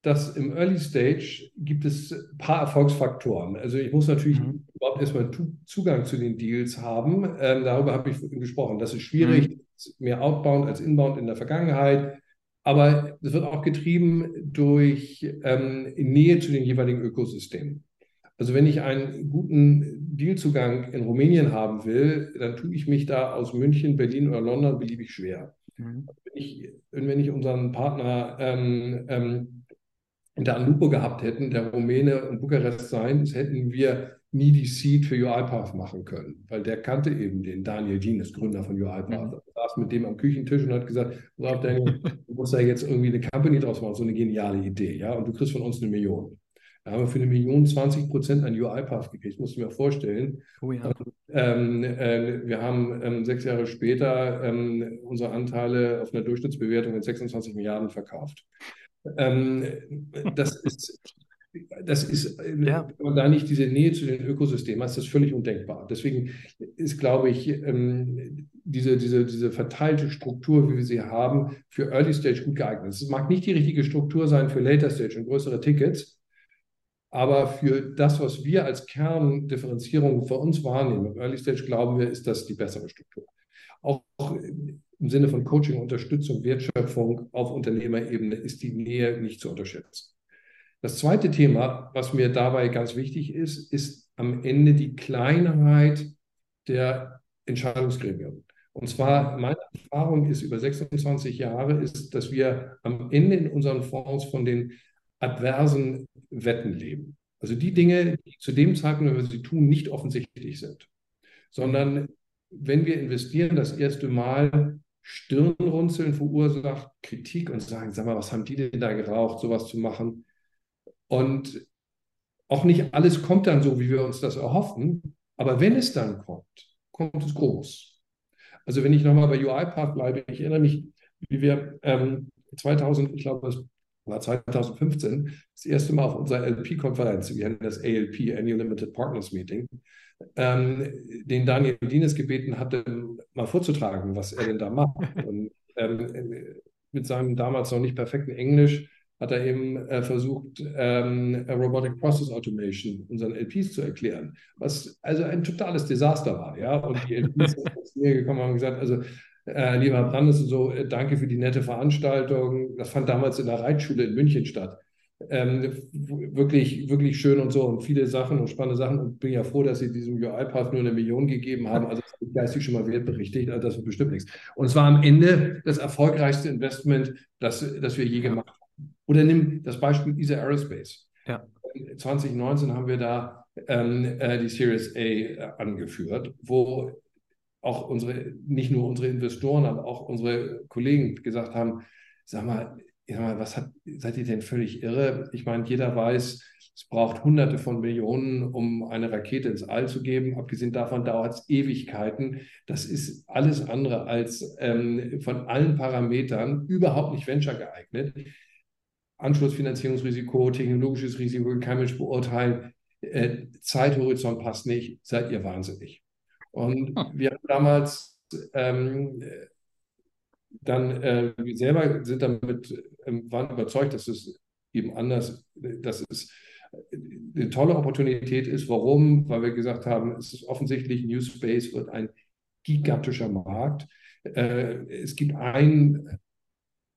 dass im Early Stage gibt es ein paar Erfolgsfaktoren. Also ich muss natürlich mhm. überhaupt erstmal Zugang zu den Deals haben. Ähm, darüber habe ich gesprochen. Das ist schwierig, mhm. mehr outbound als inbound in der Vergangenheit. Aber es wird auch getrieben durch ähm, Nähe zu den jeweiligen Ökosystemen. Also wenn ich einen guten Dealzugang in Rumänien haben will, dann tue ich mich da aus München, Berlin oder London beliebig schwer. Mhm. Wenn, ich, wenn ich unseren Partner ähm, ähm, in der Anlupo gehabt hätten, der Rumäne und Bukarest sein, hätten wir nie die Seed für UiPath machen können, weil der kannte eben den Daniel Dienes, Gründer von UiPath. Mhm. Ich saß mit dem am Küchentisch und hat gesagt, pass Daniel, <laughs> du musst da jetzt irgendwie eine Company draus machen, so eine geniale Idee, ja, und du kriegst von uns eine Million. Da haben wir für eine Million 20 Prozent an UiPath gekriegt, musst du mir vorstellen. Oh ja. Ähm, äh, wir haben ähm, sechs Jahre später ähm, unsere Anteile auf einer Durchschnittsbewertung mit 26 Milliarden verkauft. Ähm, das <laughs> ist das ist, äh, ja. wenn man da nicht diese Nähe zu den Ökosystemen hat, ist das völlig undenkbar. Deswegen ist, glaube ich, ähm, diese, diese, diese verteilte Struktur, wie wir sie haben, für Early Stage gut geeignet. Es mag nicht die richtige Struktur sein für Later Stage und größere Tickets, aber für das, was wir als Kerndifferenzierung für uns wahrnehmen, im Early Stage glauben wir, ist das die bessere Struktur. Auch im Sinne von Coaching, Unterstützung, Wertschöpfung auf Unternehmerebene ist die Nähe nicht zu unterschätzen. Das zweite Thema, was mir dabei ganz wichtig ist, ist am Ende die Kleinheit der Entscheidungsgremien. Und zwar, meine Erfahrung ist über 26 Jahre, ist, dass wir am Ende in unseren Fonds von den adversen Wetten leben. Also die Dinge, die zu dem Zeitpunkt, wenn wir sie tun, nicht offensichtlich sind. Sondern wenn wir investieren, das erste Mal Stirnrunzeln verursacht, Kritik und sagen, sag mal, was haben die denn da geraucht, sowas zu machen? Und auch nicht alles kommt dann so, wie wir uns das erhoffen. Aber wenn es dann kommt, kommt es groß. Also wenn ich nochmal bei UiPath bleibe, ich erinnere mich, wie wir ähm, 2000, ich glaube, war 2015, das erste Mal auf unserer LP-Konferenz, wir hatten das ALP, Annual Limited Partners Meeting, ähm, den Daniel Dienes gebeten hatte, mal vorzutragen, was er denn da macht. <laughs> Und ähm, mit seinem damals noch nicht perfekten Englisch hat er eben äh, versucht, ähm, Robotic Process Automation unseren LPs zu erklären, was also ein totales Desaster war. Ja? Und die LPs sind <laughs> zu mir gekommen und haben gesagt, also äh, lieber Herr Brandes und so, äh, danke für die nette Veranstaltung. Das fand damals in der Reitschule in München statt. Ähm, wirklich, wirklich schön und so und viele Sachen und spannende Sachen und bin ja froh, dass Sie diesem UiPath nur eine Million gegeben haben. Also das ist geistig schon mal wertberichtigt, also das ist bestimmt nichts. Und es war am Ende das erfolgreichste Investment, das, das wir je gemacht haben. Oder nimm das Beispiel ESA Aerospace. Ja. 2019 haben wir da ähm, äh, die Series A äh, angeführt, wo auch unsere, nicht nur unsere Investoren, aber auch unsere Kollegen gesagt haben, sag mal, sag mal was hat, seid ihr denn völlig irre? Ich meine, jeder weiß, es braucht hunderte von Millionen, um eine Rakete ins All zu geben. Abgesehen davon dauert es Ewigkeiten. Das ist alles andere als ähm, von allen Parametern überhaupt nicht venture geeignet. Anschlussfinanzierungsrisiko, technologisches Risiko kann Mensch beurteilen. Äh, Zeithorizont passt nicht, seid ihr wahnsinnig. Und hm. wir haben damals ähm, dann äh, wir selber sind damit, ähm, waren überzeugt, dass es eben anders, dass es eine tolle Opportunität ist. Warum? Weil wir gesagt haben, es ist offensichtlich, New Space wird ein gigantischer Markt. Äh, es gibt ein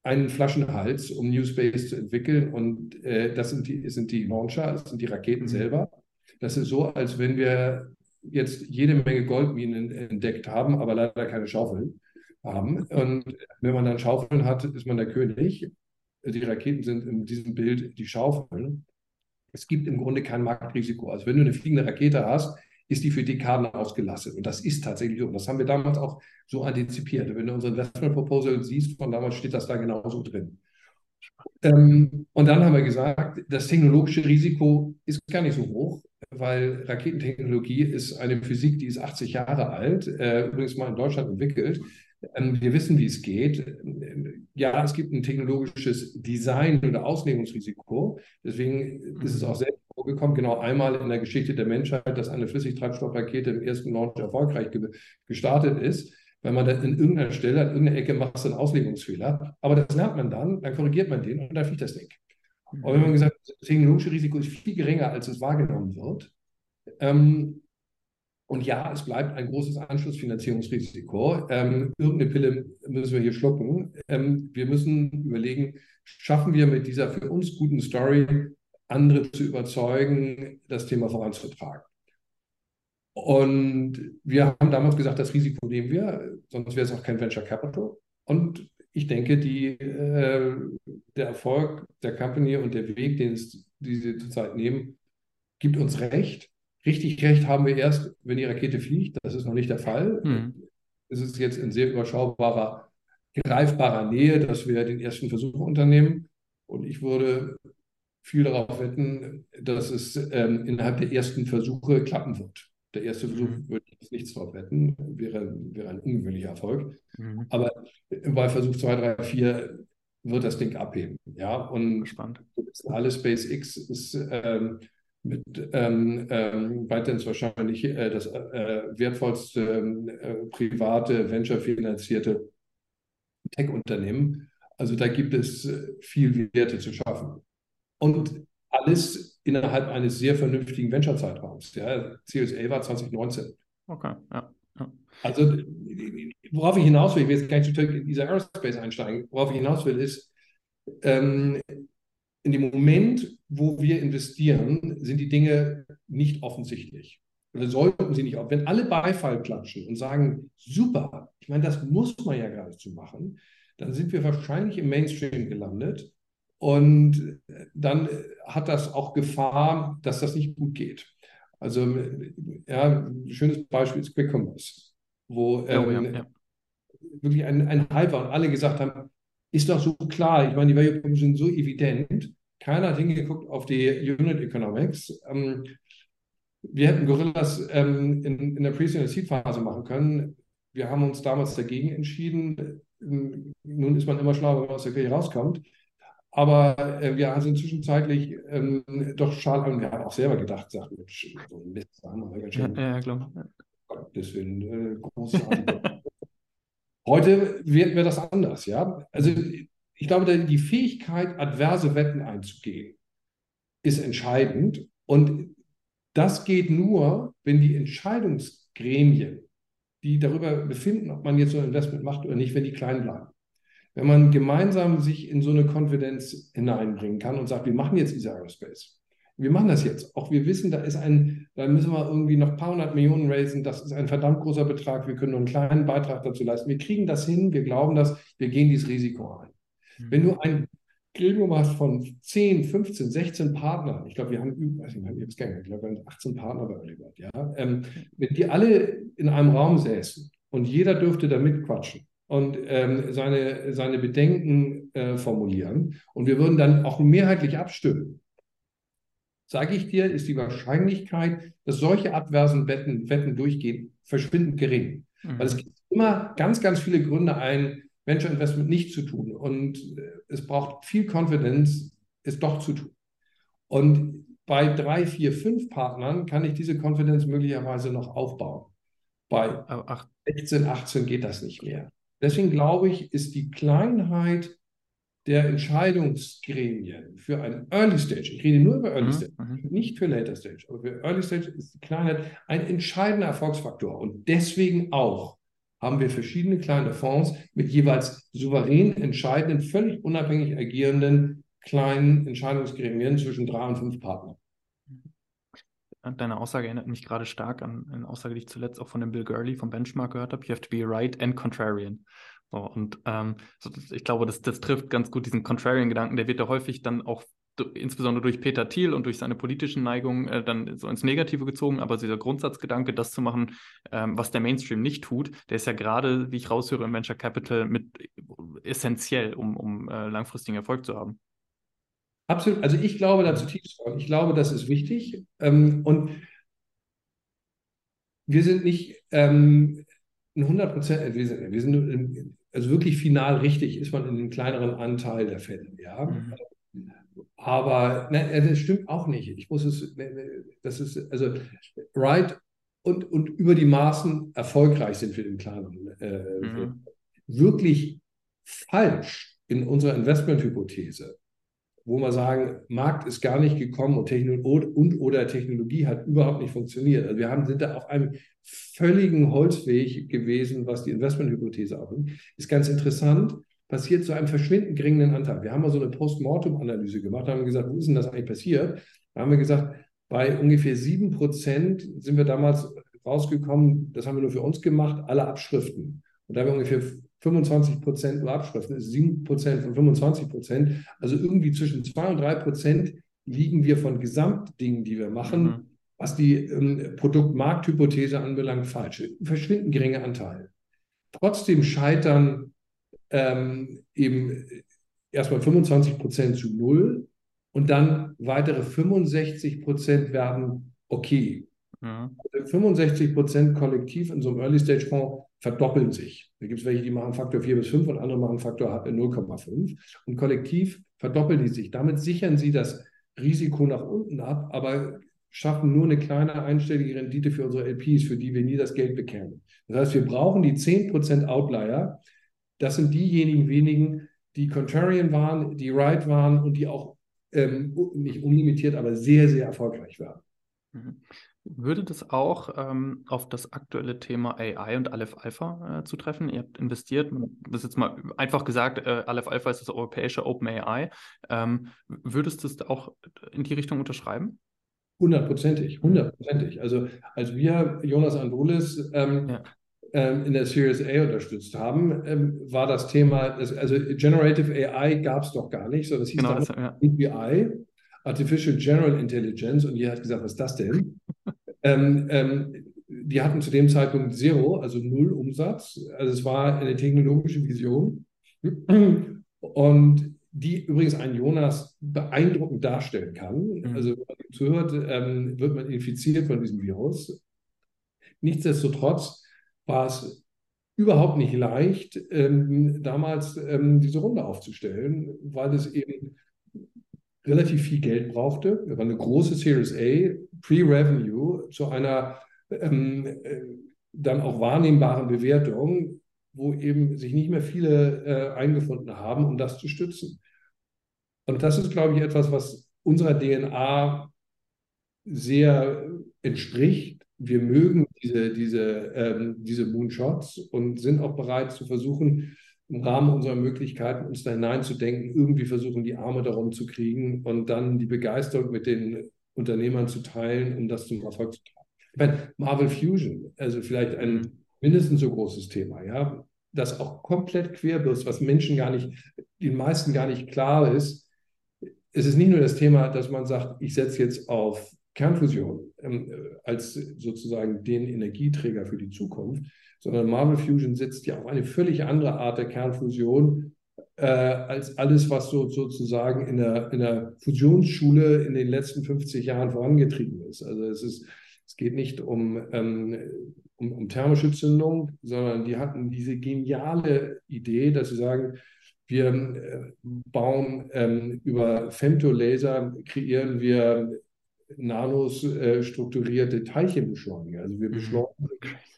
einen Flaschenhals, um New Space zu entwickeln. Und äh, das sind die, sind die Launcher, das sind die Raketen mhm. selber. Das ist so, als wenn wir jetzt jede Menge Goldminen entdeckt haben, aber leider keine Schaufeln haben. Und wenn man dann Schaufeln hat, ist man der König. Die Raketen sind in diesem Bild die Schaufeln. Es gibt im Grunde kein Marktrisiko. Also wenn du eine fliegende Rakete hast, ist die für Dekaden ausgelastet. Und das ist tatsächlich so. Und das haben wir damals auch so antizipiert. Wenn du unser Investment Proposal siehst, von damals steht das da genauso drin. Ähm, und dann haben wir gesagt, das technologische Risiko ist gar nicht so hoch, weil Raketentechnologie ist eine Physik, die ist 80 Jahre alt, äh, übrigens mal in Deutschland entwickelt. Ähm, wir wissen, wie es geht. Ja, es gibt ein technologisches Design- oder Auslegungsrisiko. Deswegen ist es auch selbst vorgekommen, genau einmal in der Geschichte der Menschheit, dass eine Flüssigtreibstoffrakete im ersten Launch erfolgreich ge gestartet ist. Wenn man dann in irgendeiner Stelle, an irgendeiner Ecke macht einen Auslegungsfehler. Aber das lernt man dann, dann korrigiert man den und dann fliegt das Ding. Und wenn man gesagt das technologische Risiko ist viel geringer, als es wahrgenommen wird. Ähm, und ja, es bleibt ein großes Anschlussfinanzierungsrisiko. Ähm, irgendeine Pille müssen wir hier schlucken. Ähm, wir müssen überlegen, schaffen wir mit dieser für uns guten Story andere zu überzeugen, das Thema voranzutragen. Und wir haben damals gesagt, das Risiko nehmen wir, sonst wäre es auch kein Venture Capital. Und ich denke, die, äh, der Erfolg der Company und der Weg, den es, die sie zurzeit nehmen, gibt uns recht. Richtig recht haben wir erst, wenn die Rakete fliegt. Das ist noch nicht der Fall. Mhm. Es ist jetzt in sehr überschaubarer, greifbarer Nähe, dass wir den ersten Versuch unternehmen. Und ich würde viel darauf wetten, dass es ähm, innerhalb der ersten Versuche klappen wird. Der erste Versuch mhm. würde ich nichts drauf wetten, wäre, wäre ein ungewöhnlicher Erfolg. Mhm. Aber bei Versuch 2, 3, 4 wird das Ding abheben. Ja, und Spannend. alles SpaceX ist ähm, mit ähm, ähm, ByteDance wahrscheinlich äh, das äh, wertvollste äh, private, venture-finanzierte Tech-Unternehmen. Also da gibt es äh, viel Werte zu schaffen. Und alles innerhalb eines sehr vernünftigen Venture-Zeitraums. Ja, CSA war 2019. Okay, ja. ja. Also worauf ich hinaus will, ich will jetzt gar nicht in dieser Aerospace einsteigen, worauf ich hinaus will, ist, ähm, in dem Moment, wo wir investieren, sind die Dinge nicht offensichtlich. Oder sollten sie nicht. Wenn alle Beifall klatschen und sagen, super, ich meine, das muss man ja geradezu machen, dann sind wir wahrscheinlich im Mainstream gelandet. Und dann hat das auch Gefahr, dass das nicht gut geht. Also, ja, ein schönes Beispiel ist Quick Commerce, wo ähm, oh, ja, ja. wirklich ein, ein Hype war und alle gesagt haben, ist doch so klar. Ich meine, die Value Proposition sind so evident. Keiner hat hingeguckt auf die Unit Economics. Ähm, wir hätten Gorillas ähm, in, in der Pre-Seed Seed Phase machen können. Wir haben uns damals dagegen entschieden. Nun ist man immer schlauer, wenn man aus der Kirche rauskommt. Aber äh, wir sind zwischenzeitlich ähm, doch schade und wir haben auch selber gedacht, sagt Mensch, so ein Mist, da haben wir ganz schön. Ja, ja, klar. Deswegen äh, großartig. Heute wird mir das anders, ja. Also ich glaube, die Fähigkeit, adverse Wetten einzugehen, ist entscheidend. Und das geht nur, wenn die Entscheidungsgremien, die darüber befinden, ob man jetzt so ein Investment macht oder nicht, wenn die klein bleiben. Wenn man gemeinsam sich in so eine Konfidenz hineinbringen kann und sagt, wir machen jetzt diese Aerospace, wir machen das jetzt. Auch wir wissen, da ist ein, da müssen wir irgendwie noch ein paar hundert Millionen raisen. Das ist ein verdammt großer Betrag. Wir können nur einen kleinen Beitrag dazu leisten. Wir kriegen das hin. Wir glauben das. Wir gehen dieses Risiko ein. Mhm. Wenn du ein Gremium hast von 10, 15, 16 Partnern, ich glaube, wir haben, also ich habe gar nicht, ich glaube, wir haben 18 Partner bei Olibert, ja, ähm, wenn die alle in einem Raum säßen und jeder dürfte da mitquatschen und ähm, seine, seine Bedenken äh, formulieren und wir würden dann auch mehrheitlich abstimmen, sage ich dir, ist die Wahrscheinlichkeit, dass solche adversen Wetten, Wetten durchgehen, verschwindend gering. Mhm. Weil es gibt immer ganz, ganz viele Gründe, ein Venture Investment nicht zu tun. Und äh, es braucht viel Confidence, es doch zu tun. Und bei drei, vier, fünf Partnern kann ich diese Confidence möglicherweise noch aufbauen. Bei 16, 18 geht das nicht mehr. Deswegen glaube ich, ist die Kleinheit der Entscheidungsgremien für ein Early Stage, ich rede nur über Early mhm, Stage, mhm. nicht für Later Stage, aber für Early Stage ist die Kleinheit ein entscheidender Erfolgsfaktor und deswegen auch haben wir verschiedene kleine Fonds mit jeweils souverän entscheidenden, völlig unabhängig agierenden kleinen Entscheidungsgremien zwischen drei und fünf Partnern. Deine Aussage erinnert mich gerade stark an eine Aussage, die ich zuletzt auch von dem Bill Gurley vom Benchmark gehört habe. You have to be right and contrarian. So, und ähm, ich glaube, das, das trifft ganz gut diesen Contrarian-Gedanken. Der wird ja häufig dann auch insbesondere durch Peter Thiel und durch seine politischen Neigungen äh, dann so ins Negative gezogen. Aber dieser Grundsatzgedanke, das zu machen, ähm, was der Mainstream nicht tut, der ist ja gerade, wie ich raushöre, im Venture Capital mit essentiell, um, um äh, langfristigen Erfolg zu haben. Absolut. Also ich glaube da zutiefst dran. Ich glaube, das ist wichtig. Ähm, und wir sind nicht ähm, 100 Prozent, wir sind, wir sind also wirklich final richtig ist man in den kleineren Anteil der Fälle, ja. Mhm. Aber ne, das stimmt auch nicht. Ich muss es, das ist, also right und, und über die Maßen erfolgreich sind wir in kleineren. Äh, mhm. Wirklich falsch in unserer Investmenthypothese wo wir sagen, Markt ist gar nicht gekommen und, Technologie und oder Technologie hat überhaupt nicht funktioniert. Also wir haben, sind da auf einem völligen Holzweg gewesen, was die Investmenthypothese abnimmt. Ist ganz interessant, passiert zu einem verschwindend geringen Anteil. Wir haben mal so eine Postmortem-Analyse gemacht, haben gesagt, wo ist denn das eigentlich passiert? Da haben wir gesagt, bei ungefähr sieben Prozent sind wir damals rausgekommen, das haben wir nur für uns gemacht, alle Abschriften. Und da haben wir ungefähr 25 Prozent nur Abschriften, ist 7 Prozent von 25 Prozent. Also irgendwie zwischen 2 und 3 Prozent liegen wir von Gesamtdingen, die wir machen, mhm. was die ähm, Produktmarkthypothese anbelangt, falsch. Verschwinden geringe Anteil. Trotzdem scheitern ähm, eben erstmal 25 Prozent zu null und dann weitere 65 Prozent werden okay. Mhm. 65 Prozent kollektiv in so einem Early-Stage-Fonds verdoppeln sich. Da gibt es welche, die machen Faktor 4 bis 5 und andere machen Faktor 0,5. Und kollektiv verdoppeln die sich. Damit sichern sie das Risiko nach unten ab, aber schaffen nur eine kleine einstellige Rendite für unsere LPs, für die wir nie das Geld bekämen. Das heißt, wir brauchen die 10% Outlier. Das sind diejenigen wenigen, die Contrarian waren, die Right waren und die auch ähm, nicht unlimitiert, aber sehr, sehr erfolgreich waren. Würde das auch ähm, auf das aktuelle Thema AI und Aleph Alpha äh, zutreffen? Ihr habt investiert, das ist jetzt mal einfach gesagt, äh, Aleph Alpha ist das europäische OpenAI. Ähm, würdest du es auch in die Richtung unterschreiben? Hundertprozentig, hundertprozentig. Also als wir Jonas Andrulis ähm, ja. ähm, in der Series A unterstützt haben, ähm, war das Thema, das, also Generative AI gab es doch gar nicht, sondern es hieß genau, das, ja. AGI, Artificial General Intelligence, und ihr hat gesagt, was ist das denn? Ähm, ähm, die hatten zu dem Zeitpunkt Zero, also null Umsatz. Also es war eine technologische Vision. Und die übrigens einen Jonas beeindruckend darstellen kann. Mhm. Also wenn man ihm zuhört, ähm, wird man infiziert von diesem Virus. Nichtsdestotrotz war es überhaupt nicht leicht, ähm, damals ähm, diese Runde aufzustellen, weil es eben relativ viel Geld brauchte. Das war eine große Series A, Pre-Revenue, zu einer ähm, äh, dann auch wahrnehmbaren Bewertung, wo eben sich nicht mehr viele äh, eingefunden haben, um das zu stützen. Und das ist, glaube ich, etwas, was unserer DNA sehr entspricht. Wir mögen diese, diese, ähm, diese Moonshots und sind auch bereit zu versuchen, im Rahmen unserer Möglichkeiten, uns da hineinzudenken, irgendwie versuchen, die Arme darum zu kriegen und dann die Begeisterung mit den Unternehmern zu teilen, um das zum Erfolg zu tragen. Ich meine, Marvel Fusion, also vielleicht ein mindestens so großes Thema, ja, das auch komplett querbürst, was Menschen gar nicht, den meisten gar nicht klar ist. Es ist nicht nur das Thema, dass man sagt, ich setze jetzt auf Kernfusion ähm, als sozusagen den Energieträger für die Zukunft, sondern Marvel Fusion setzt ja auf eine völlig andere Art der Kernfusion äh, als alles, was so, sozusagen in der, in der Fusionsschule in den letzten 50 Jahren vorangetrieben ist. Also es ist, es geht nicht um, ähm, um, um thermische Zündung, sondern die hatten diese geniale Idee, dass sie sagen, wir äh, bauen ähm, über Femtolaser, kreieren wir nanostrukturierte äh, Teilchenbeschleuniger. Also wir mhm. beschleunigen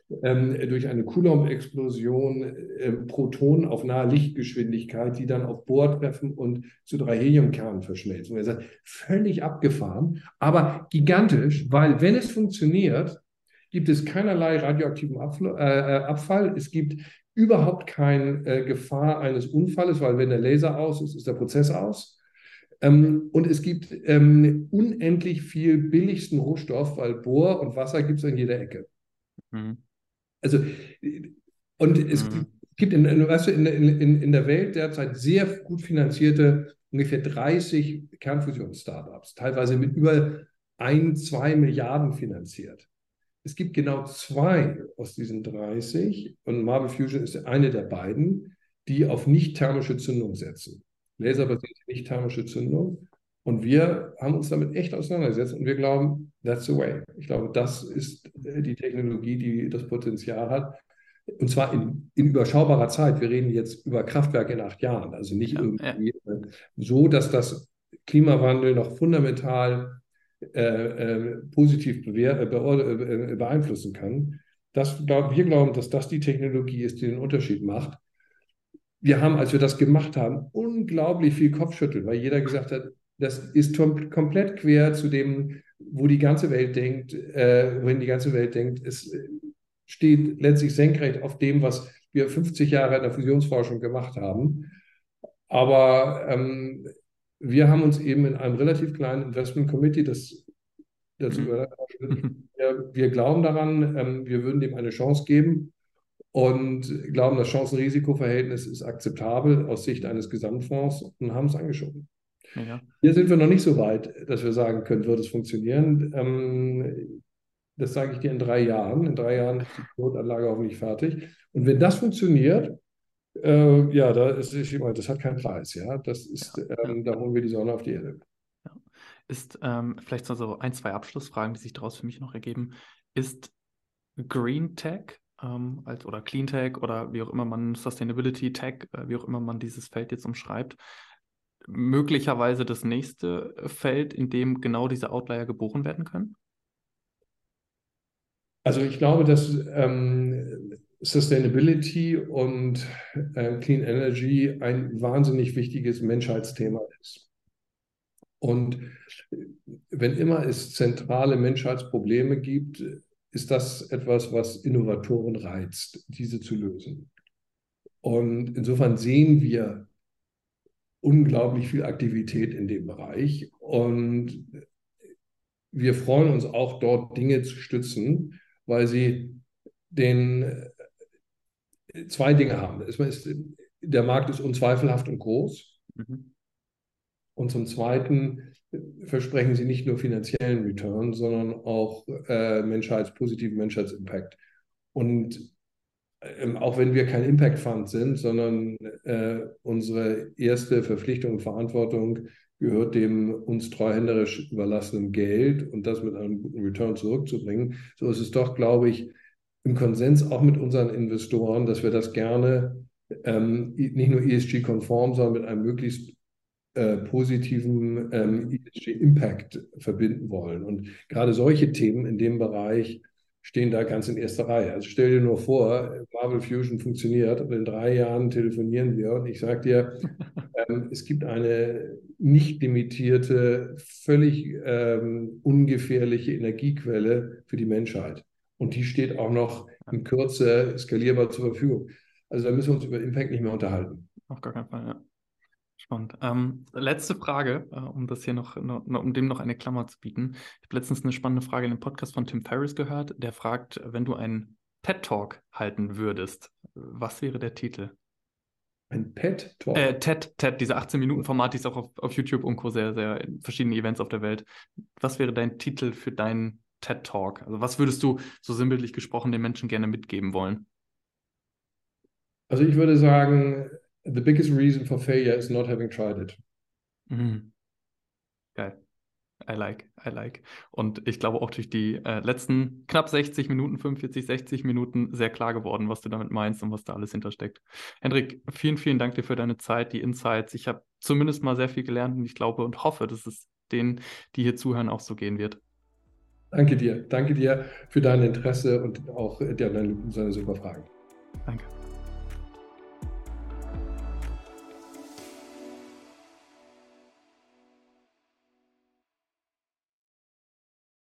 durch eine Coulomb-Explosion äh, Protonen auf nahe Lichtgeschwindigkeit, die dann auf Bohr treffen und zu drei Heliumkernen verschmelzen. Und er sagt, völlig abgefahren, aber gigantisch, weil wenn es funktioniert, gibt es keinerlei radioaktiven Abfall. Äh, äh, Abfall. Es gibt überhaupt keine Gefahr eines Unfalles, weil wenn der Laser aus ist, ist der Prozess aus. Ähm, und es gibt ähm, unendlich viel billigsten Rohstoff, weil Bohr und Wasser gibt es in jeder Ecke. Mhm. Also, und es mhm. gibt in, weißt du, in, in, in der Welt derzeit sehr gut finanzierte ungefähr 30 Kernfusions-Startups, teilweise mit über ein, zwei Milliarden finanziert. Es gibt genau zwei aus diesen 30 und Marble Fusion ist eine der beiden, die auf nicht-thermische Zündung setzen. Laserbasierte nicht-thermische Zündung. Und wir haben uns damit echt auseinandergesetzt und wir glauben, that's the way. Ich glaube, das ist die Technologie, die das Potenzial hat. Und zwar in, in überschaubarer Zeit. Wir reden jetzt über Kraftwerke in acht Jahren. Also nicht ja, irgendwie ja. so, dass das Klimawandel noch fundamental äh, äh, positiv äh, äh, beeinflussen kann. Das, wir glauben, dass das die Technologie ist, die den Unterschied macht. Wir haben, als wir das gemacht haben, unglaublich viel Kopfschütteln, weil jeder gesagt hat, das ist komplett quer zu dem, wo die ganze Welt denkt, äh, wohin die ganze Welt denkt. Es steht letztlich senkrecht auf dem, was wir 50 Jahre in der Fusionsforschung gemacht haben. Aber ähm, wir haben uns eben in einem relativ kleinen Investment Committee, das dazu gehört, mhm. wir, wir, glauben daran, ähm, wir würden dem eine Chance geben und glauben, das Chancen-Risiko-Verhältnis ist akzeptabel aus Sicht eines Gesamtfonds und haben es angeschoben. Ja. Hier sind wir noch nicht so weit, dass wir sagen können, wird es funktionieren. Ähm, das sage ich dir in drei Jahren. In drei Jahren ist die Pilotanlage auch nicht fertig. Und wenn das funktioniert, äh, ja, da ist, ich meine, das hat keinen Preis, ja. Das ist. Ähm, da holen wir die Sonne auf die Erde. Ist ähm, vielleicht so ein, zwei Abschlussfragen, die sich daraus für mich noch ergeben. Ist Green Tech ähm, als, oder Clean Tech oder wie auch immer man Sustainability Tech, äh, wie auch immer man dieses Feld jetzt umschreibt, möglicherweise das nächste Feld, in dem genau diese Outlier geboren werden können? Also ich glaube, dass ähm, Sustainability und äh, Clean Energy ein wahnsinnig wichtiges Menschheitsthema ist. Und wenn immer es zentrale Menschheitsprobleme gibt, ist das etwas, was Innovatoren reizt, diese zu lösen. Und insofern sehen wir unglaublich viel Aktivität in dem Bereich. Und wir freuen uns auch dort Dinge zu stützen, weil sie den zwei Dinge haben. Ist, der Markt ist unzweifelhaft und groß. Mhm. Und zum Zweiten versprechen sie nicht nur finanziellen Return, sondern auch äh, Menschheits, positiven Menschheitsimpact. Und ähm, auch wenn wir kein Impact Fund sind, sondern äh, unsere erste Verpflichtung und Verantwortung gehört dem uns treuhänderisch überlassenen Geld und das mit einem guten Return zurückzubringen, so ist es doch, glaube ich, im Konsens auch mit unseren Investoren, dass wir das gerne ähm, nicht nur ESG-konform, sondern mit einem möglichst äh, positiven ähm, ESG-Impact verbinden wollen. Und gerade solche Themen in dem Bereich stehen da ganz in erster Reihe. Also stell dir nur vor, Marvel Fusion funktioniert und in drei Jahren telefonieren wir und ich sage dir, <laughs> ähm, es gibt eine nicht limitierte, völlig ähm, ungefährliche Energiequelle für die Menschheit. Und die steht auch noch in Kürze skalierbar zur Verfügung. Also da müssen wir uns über Impact nicht mehr unterhalten. Auf gar keinen Fall, ja. Spannend. Ähm, letzte Frage, äh, um das hier noch, noch, um dem noch eine Klammer zu bieten. Ich habe letztens eine spannende Frage in dem Podcast von Tim Ferriss gehört. Der fragt, wenn du einen TED Talk halten würdest, was wäre der Titel? Ein Pet Talk? Äh, TED, TED, diese 18-Minuten-Format, die ist auch auf, auf YouTube und Co. sehr, sehr in verschiedenen Events auf der Welt. Was wäre dein Titel für deinen TED Talk? Also was würdest du so sinnbildlich gesprochen den Menschen gerne mitgeben wollen? Also ich würde sagen, the biggest reason for failure is not having tried it. Mhm. Geil. I like, I like. Und ich glaube auch durch die äh, letzten knapp 60 Minuten, 45, 60 Minuten sehr klar geworden, was du damit meinst und was da alles hintersteckt. Hendrik, vielen, vielen Dank dir für deine Zeit, die Insights. Ich habe zumindest mal sehr viel gelernt und ich glaube und hoffe, dass es denen, die hier zuhören, auch so gehen wird. Danke dir. Danke dir für dein Interesse und auch deine, deine super Fragen. Danke.